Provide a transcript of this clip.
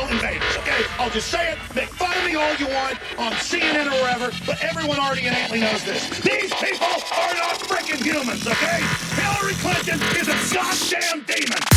invaders, okay? I'll just say it. Make fun of me all you want on CNN or wherever, but everyone already innately knows this. These people are not freaking humans, okay? Hillary Clinton is a goddamn demon.